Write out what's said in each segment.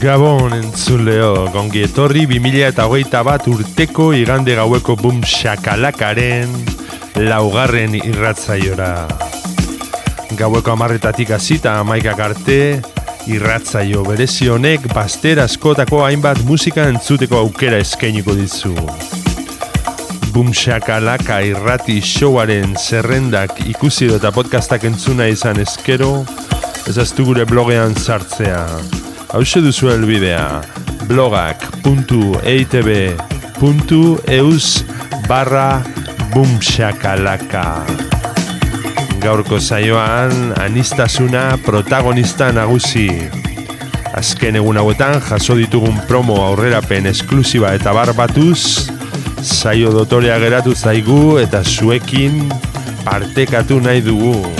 Gabon entzuleo, gongi etorri 2000 eta hogeita bat urteko igande gaueko bum shakalakaren laugarren irratzaiora. Gaueko amarretatik hasita amaikak arte, irratzaio berezi honek baster askotako hainbat musika entzuteko aukera eskainiko dizu. Bum shakalaka irrati showaren zerrendak ikusi eta podcastak entzuna izan eskero, ezaztu gure blogean sartzea. Hau duzu elbidea blogak.eitb.eus barra bumshakalaka Gaurko zaioan anistasuna protagonista nagusi. Azken egun hauetan jaso ditugun promo aurrerapen esklusiba eta barbatuz Zaio dotorea geratu zaigu eta zuekin partekatu nahi dugu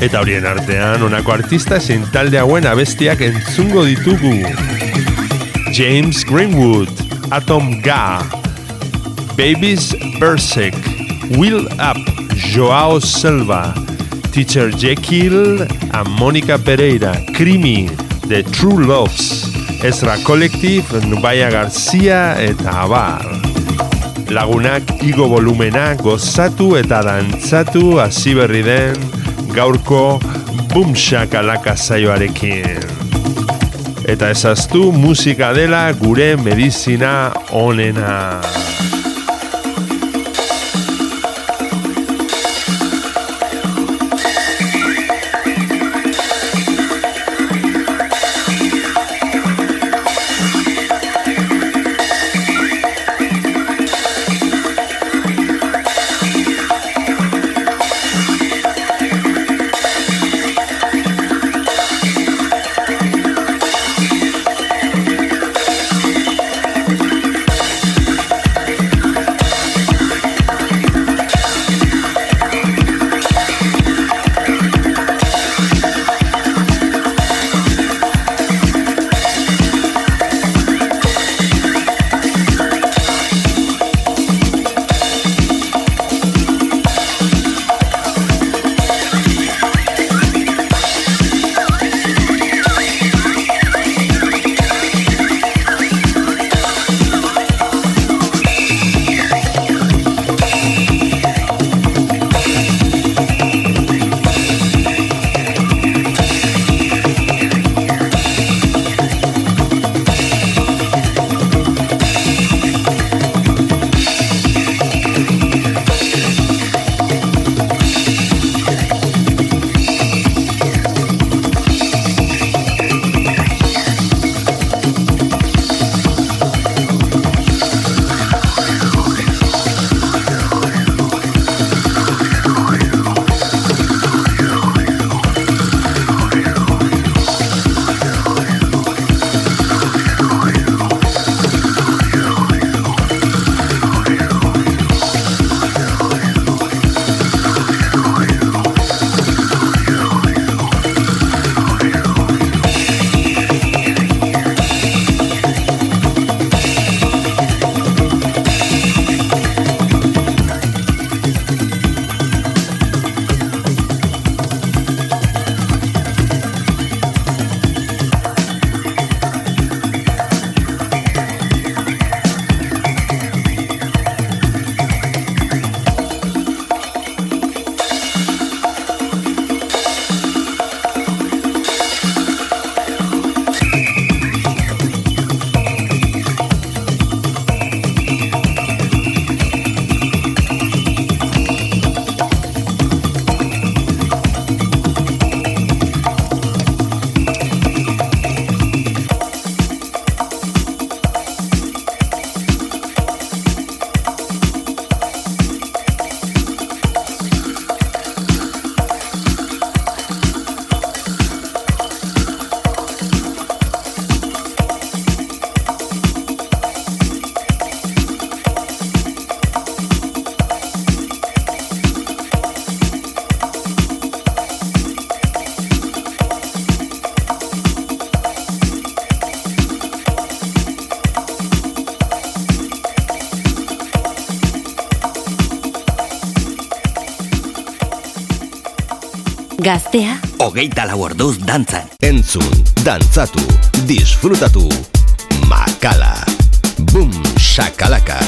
Eta horien artean, honako artista zein talde hauen abestiak entzungo ditugu. James Greenwood, Atom Ga, Babies Berserk, Will Up, Joao Selva, Teacher Jekyll, a Monica Pereira, Krimi, The True Loves, Ezra Collective, Nubaya Garcia eta Abar. Lagunak igo volumena gozatu eta dantzatu hasi berri den gaurko bumsak alaka zaioarekin. Eta ezaztu musika dela gure medizina onena. Gaztea, Hogeita lau orduz dantzan. Entzun, dantzatu, disfrutatu. Makala. Boom, shakalaka.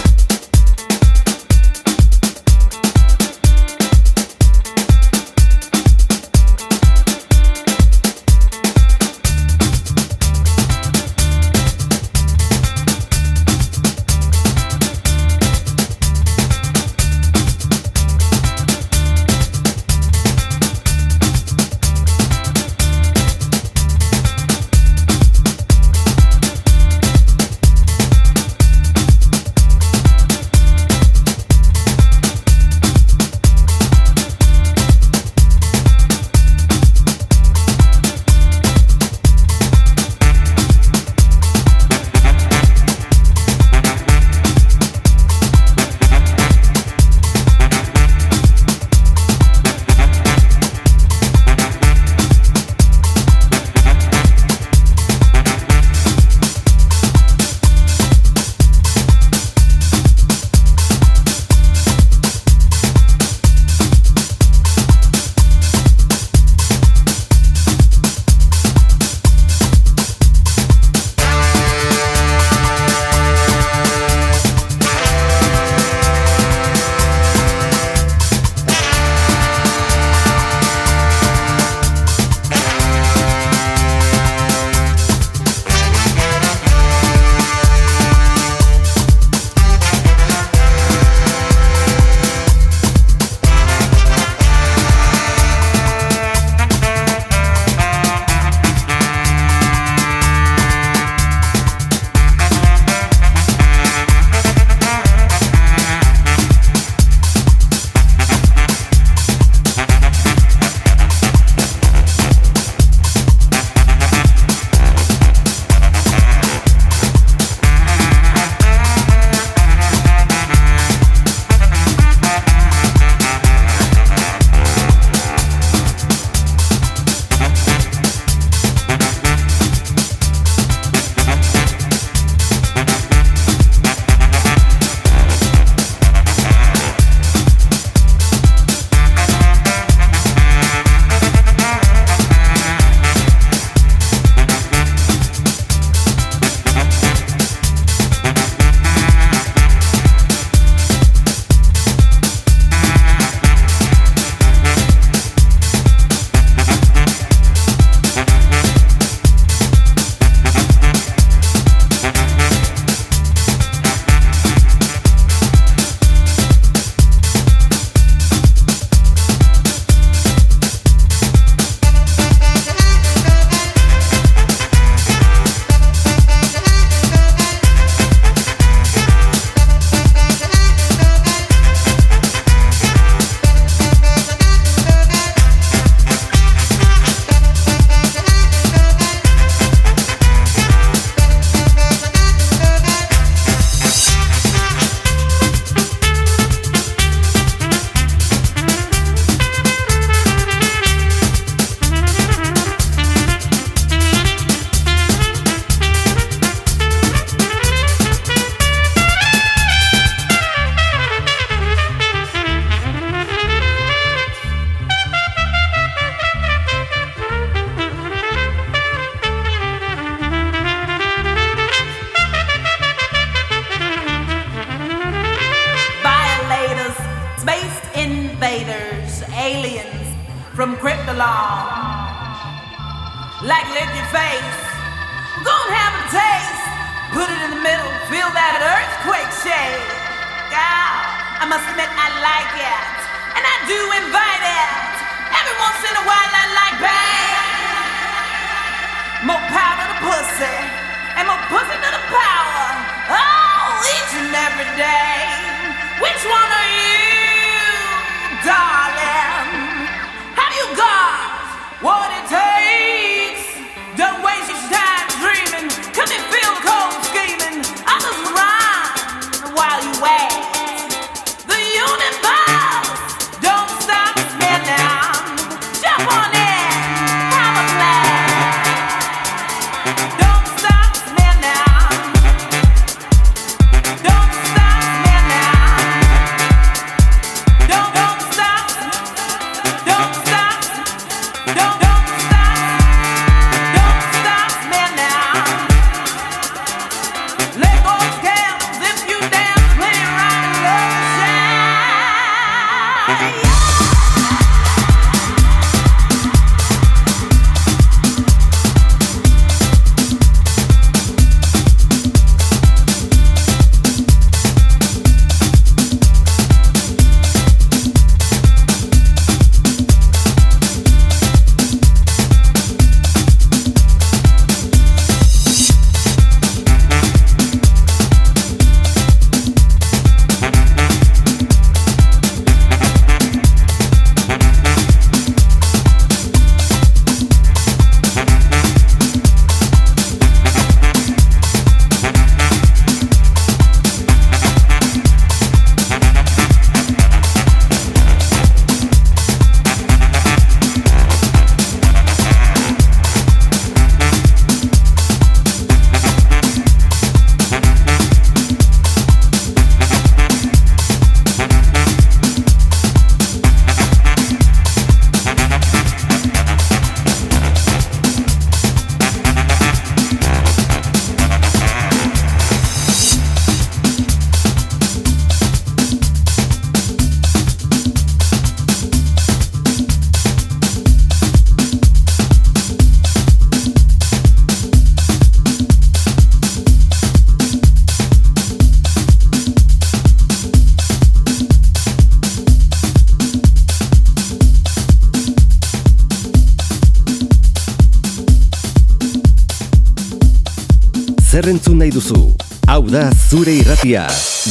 Zure irratia,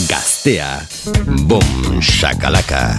gaztea. Bom, shakalaka.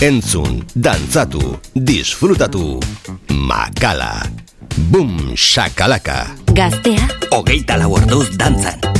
Entzun, dantzatu, disfrutatu, makala, bum shakalaka. Gaztea, hogeita lau orduz dantzan.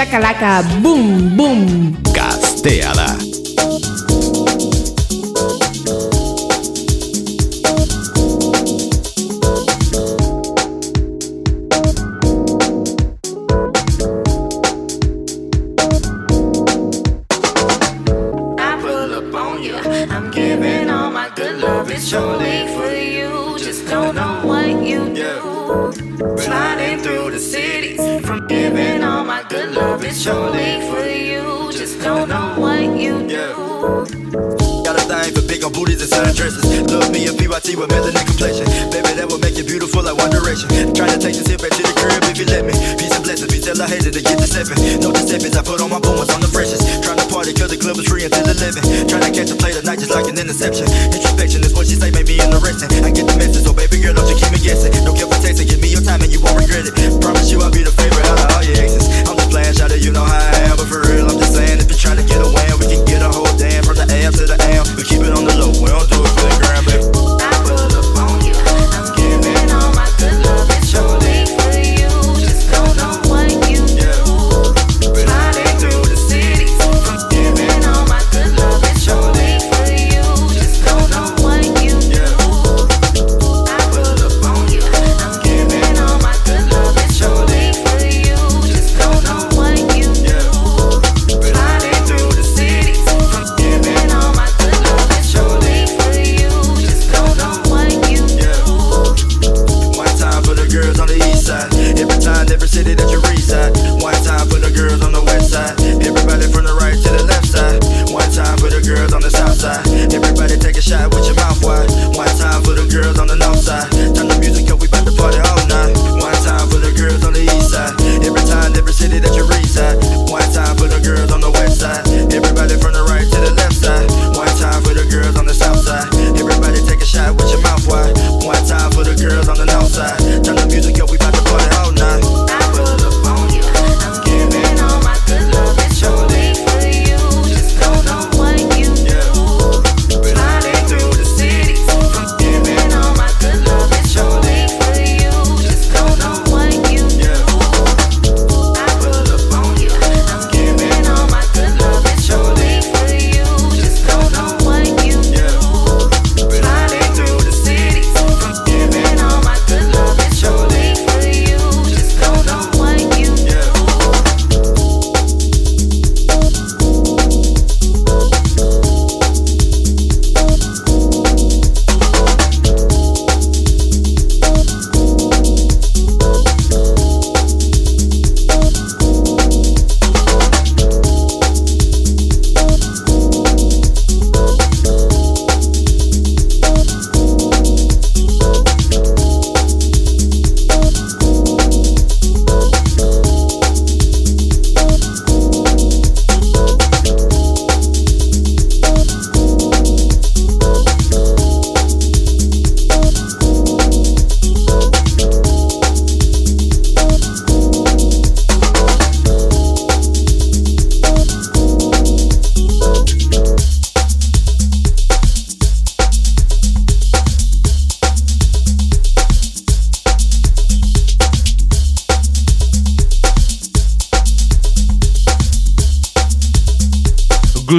Chakalaka Boom Boom. Gaztea da.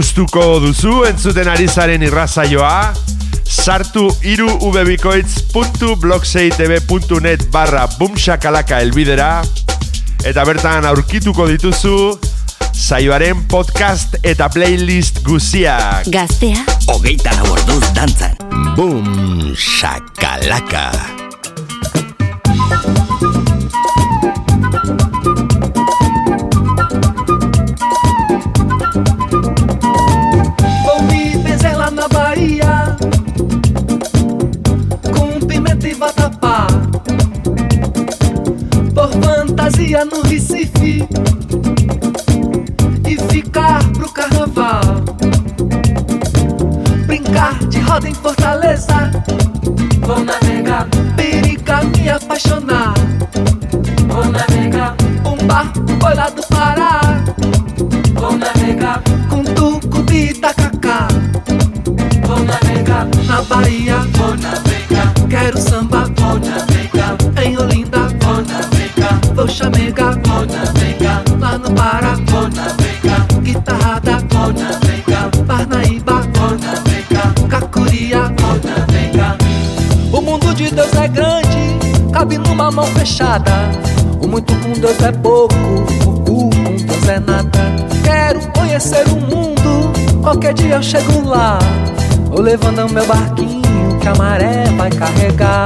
gustuko duzu entzuten ari zaren irrazaioa, sartu iru ubebikoitz.blogseitb.net barra bumxakalaka elbidera, eta bertan aurkituko dituzu saioaren podcast eta playlist guziak. Gaztea, hogeita lau orduz dantzan. Bum, shakalaka. Venga, na Bahia, Bona Venga, quero samba, Bona Venga, em Olinda, Bona Venga, vou chamega, Bona Venga, lá no Pará, Bona Venga, guitarrada, Bona Venga, Parnaíba, Bona Venga, Cacuria, Bona Venga. O mundo de Deus é grande, cabe numa mão fechada. O muito com Deus é pouco, o com Deus é nada. Quero conhecer o mundo, qualquer dia eu chego lá. Vou levando meu barquinho que a maré vai carregar.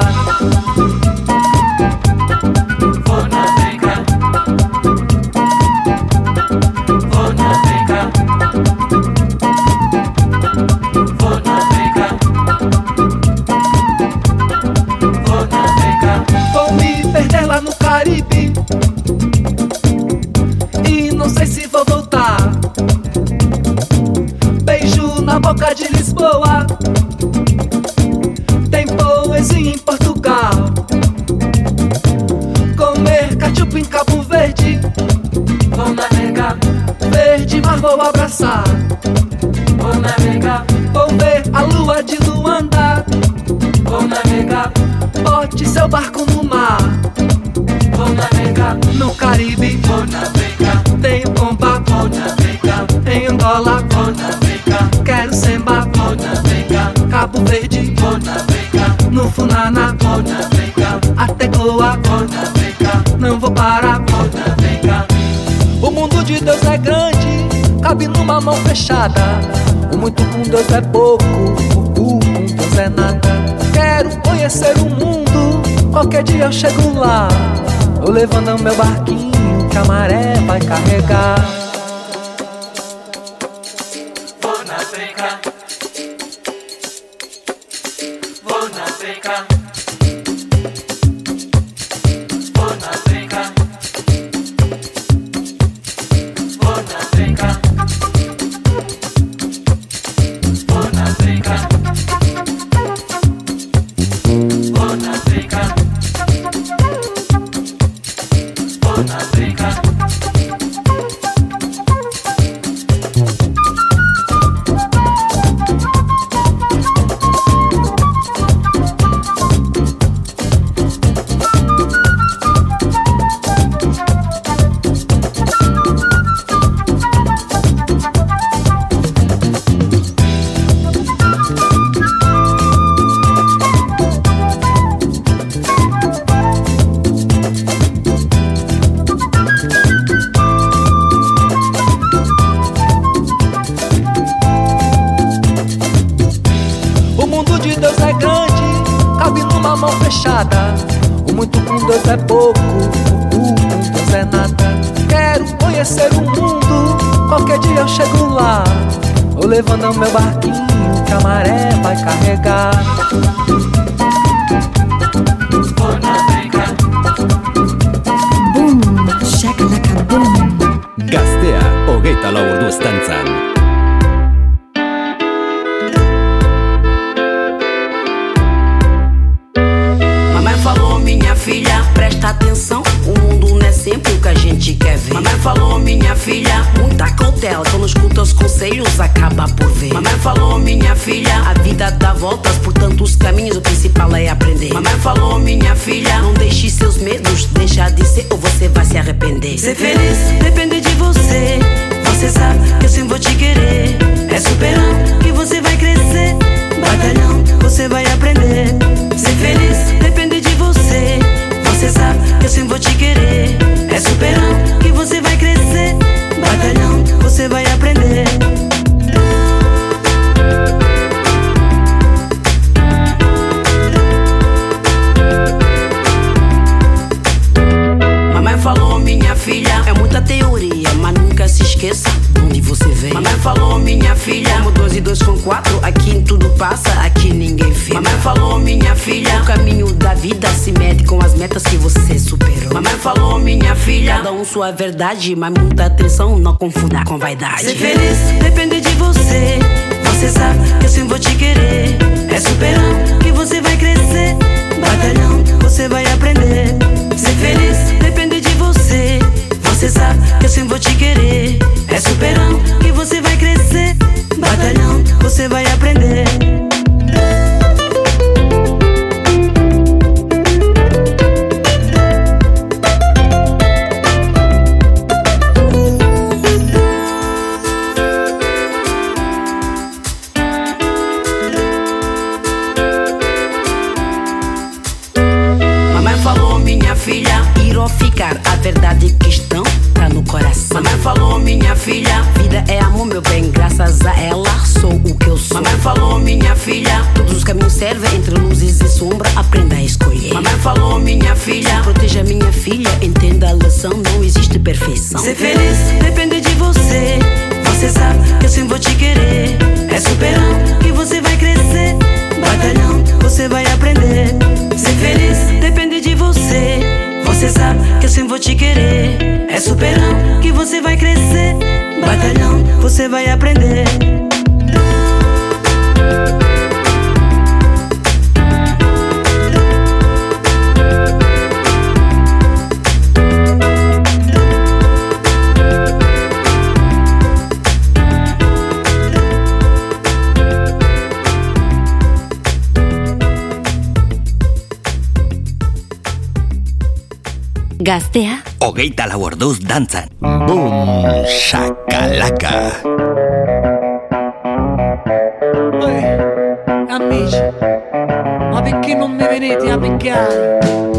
Fechada. O muito com Deus é pouco, o cu com Deus é nada. Quero conhecer o mundo, qualquer dia eu chego lá. Vou levando meu barquinho que a maré vai carregar. Vou navegar. Vou navegar. Vou filha, a vida dá voltas por tantos caminhos. O principal é aprender. Mamãe falou, minha filha, não deixe seus medos deixar de ser ou você vai se arrepender. Ser feliz depende de você. Você sabe que eu sempre vou te querer. É superando que você vai crescer. Batalhão, você vai aprender. Ser feliz depende de você. Você sabe que eu sempre vou te querer. É superando que você dois são quatro, aqui tudo passa, aqui ninguém fica. Mamãe falou, minha filha, o caminho da vida se mede com as metas que você superou. Mamãe falou, minha filha, cada um sua verdade, mas muita atenção, não confunda com vaidade. Ser feliz depende de você, você sabe que eu sempre vou te querer. É superando que você vai crescer, batalhão, você vai aprender. Ser feliz depende de você. Você sabe que eu sempre vou te querer. É superando que você vai você vai aprender. Serve entre luzes e sombra, aprenda a escolher. Mamãe falou, minha filha. Proteja minha filha, entenda a lição, não existe perfeição. Ser feliz depende de você. Você sabe que eu sempre vou te querer. É superando que você vai crescer. Batalhão, você vai aprender. Ser feliz depende de você. Você sabe que eu sempre vou te querer. É superando que você vai crescer. Batalhão, você vai aprender. Gaztea Hogeita la orduz dantzan. Boom, shakalaka. Uè, amici Ma perché non mi venite a picchiare?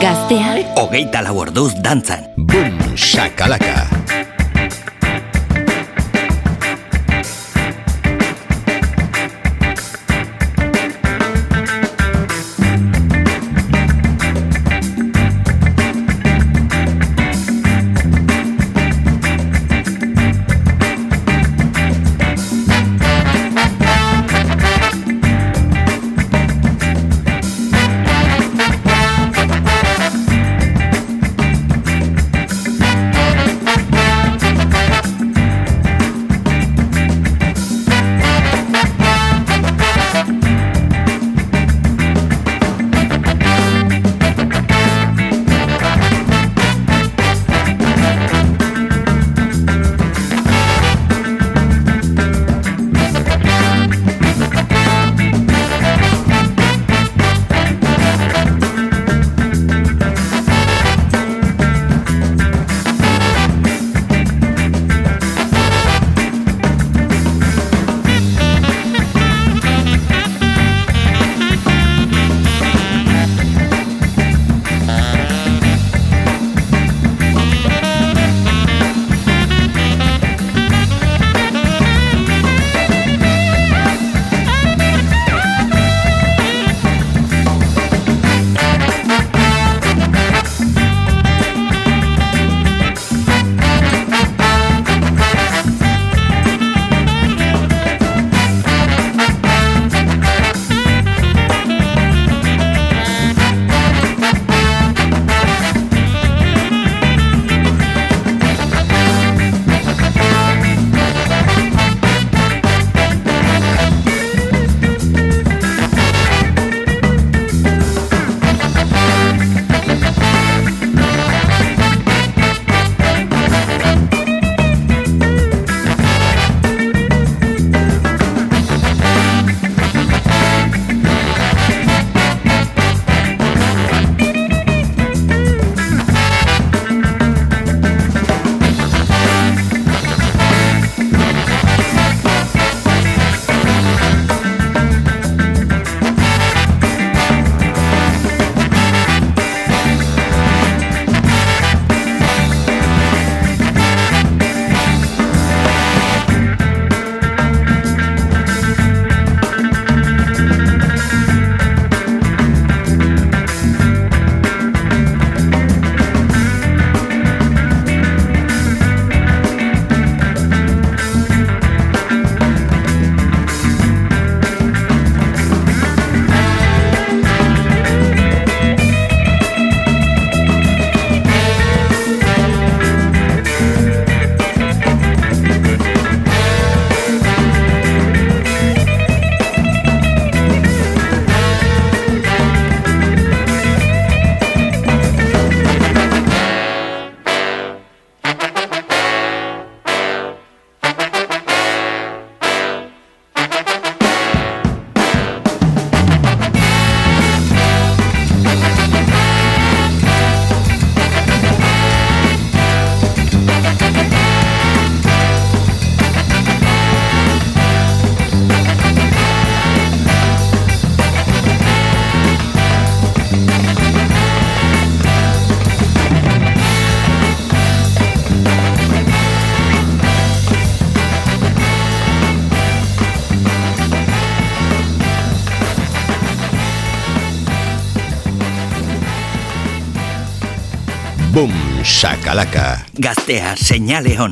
Gaztea. Ogeita lau orduz dantzan. Bum, shakalaka. Gastea, Gaztea, Señaleón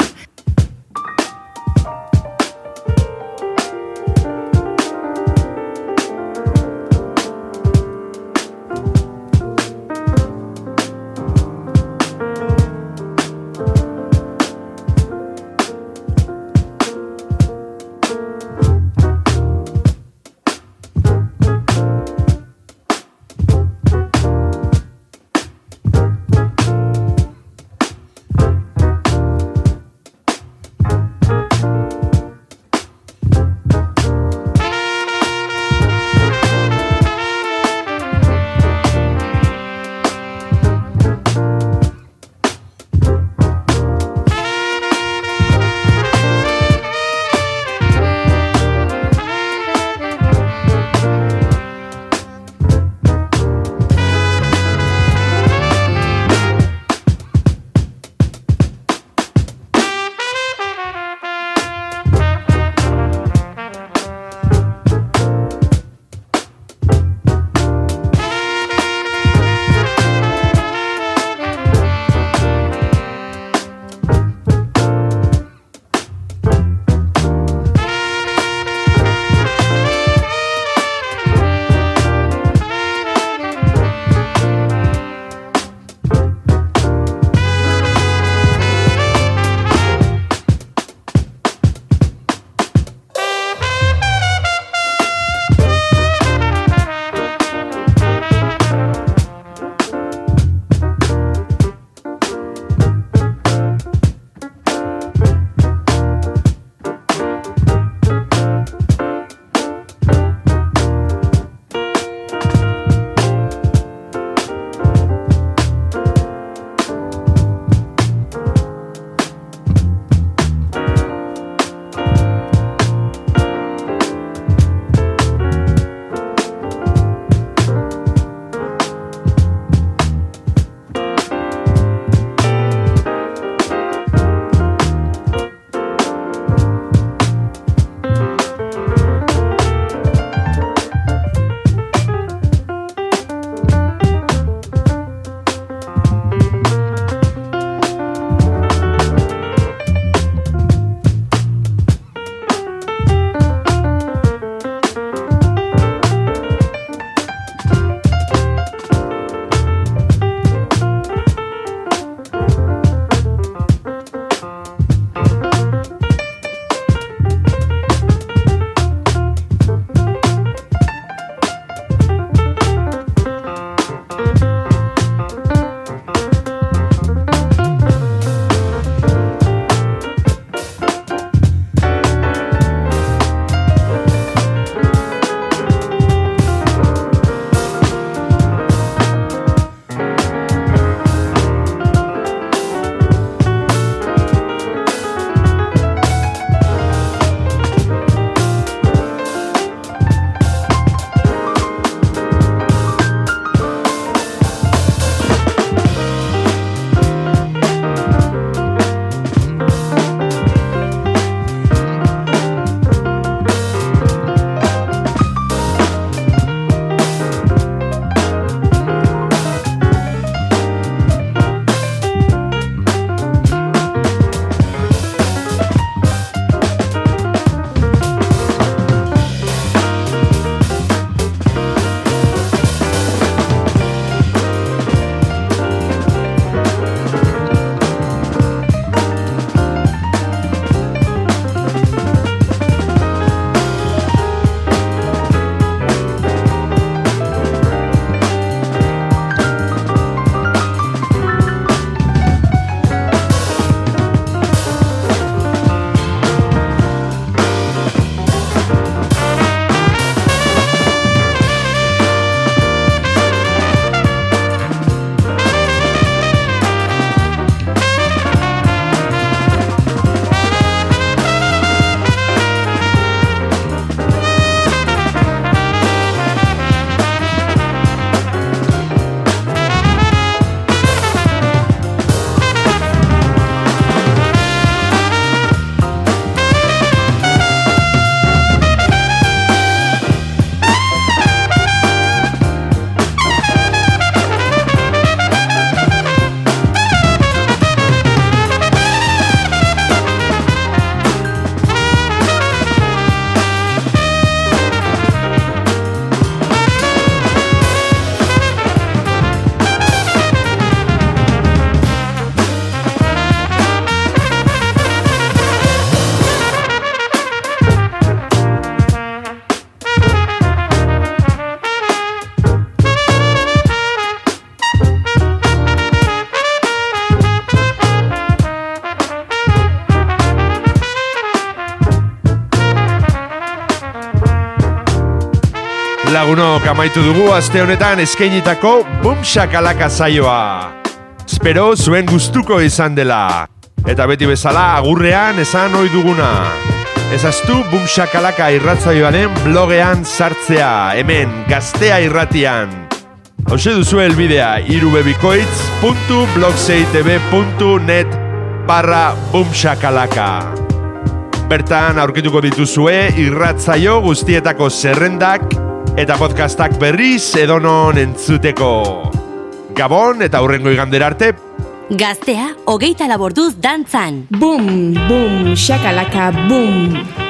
Lagunok amaitu dugu aste honetan eskainitako Bum Shakalaka saioa. Espero zuen gustuko izan dela. Eta beti bezala agurrean esan ohi duguna. Ezaztu Bum Shakalaka irratzaioaren blogean sartzea, hemen gaztea irratian. Hauxe duzu helbidea irubebikoitz.blogseitb.net barra bumshakalaka. Bertan aurkituko dituzue irratzaio guztietako zerrendak eta podcastak berriz edonon entzuteko. Gabon eta hurrengo igandera arte, Gaztea, hogeita laborduz dantzan. Boom, boom, shakalaka, boom.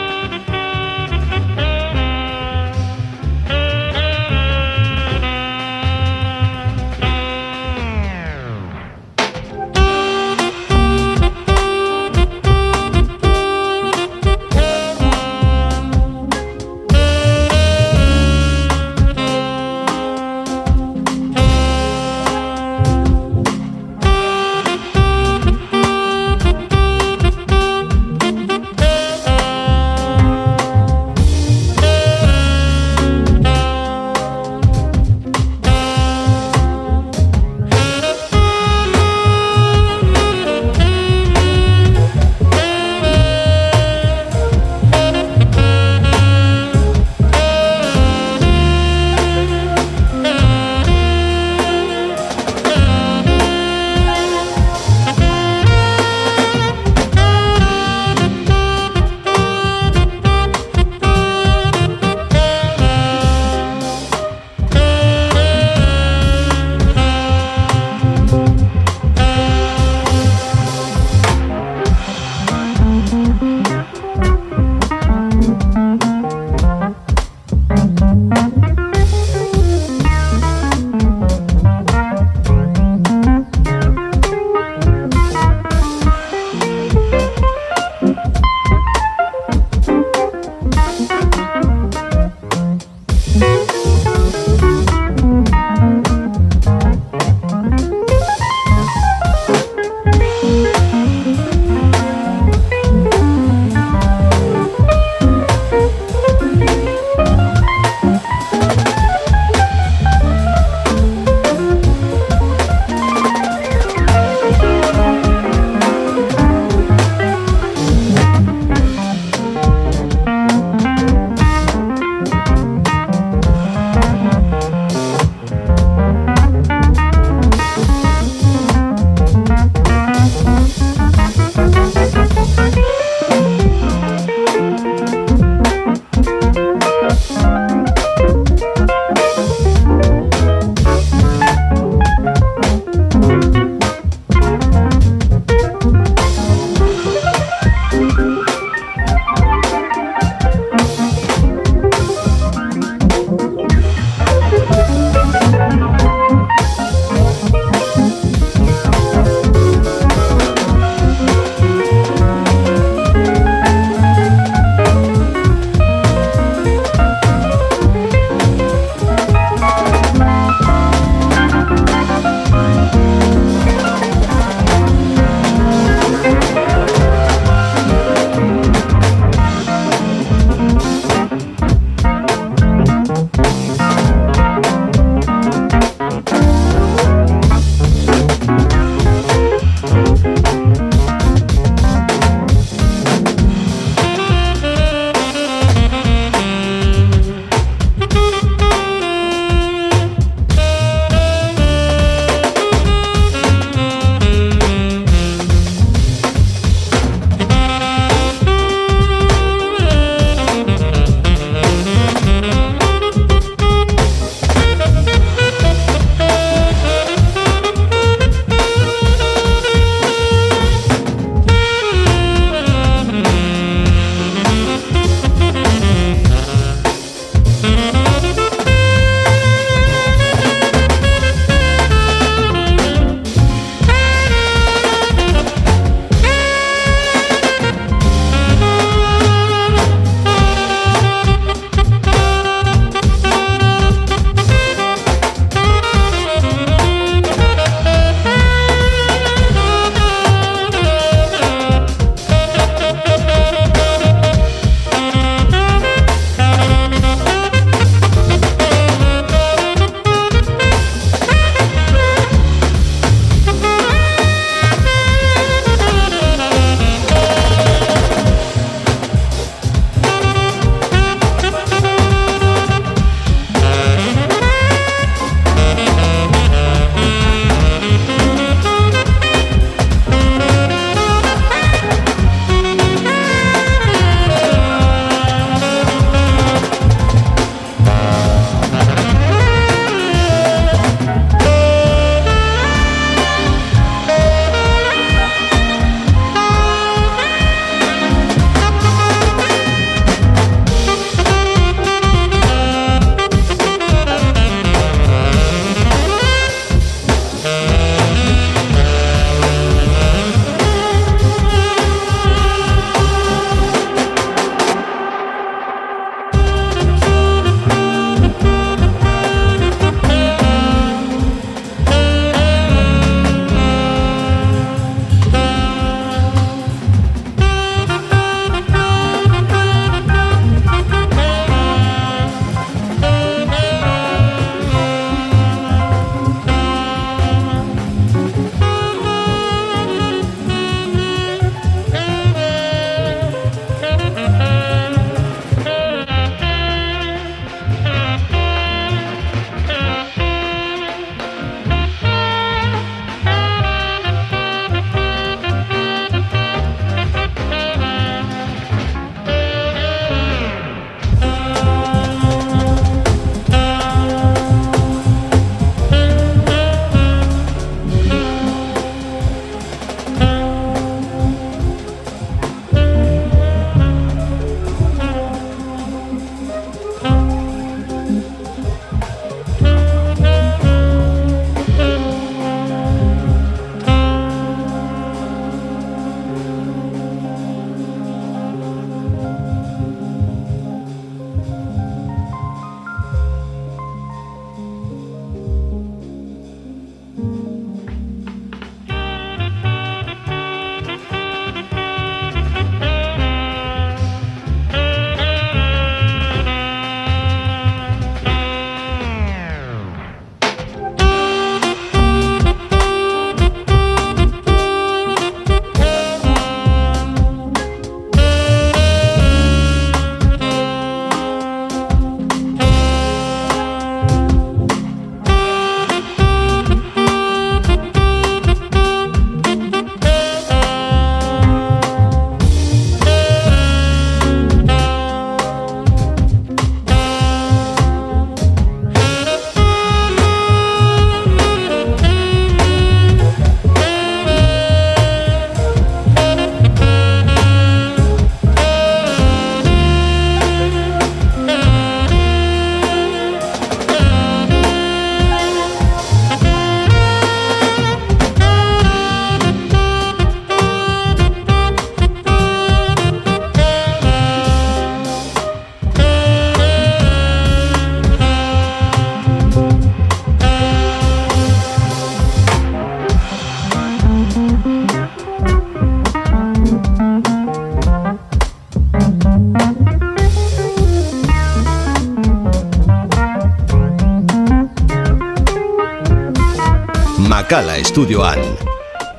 Makala estudioan.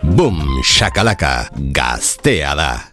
Bum, shakalaka, gaztea da.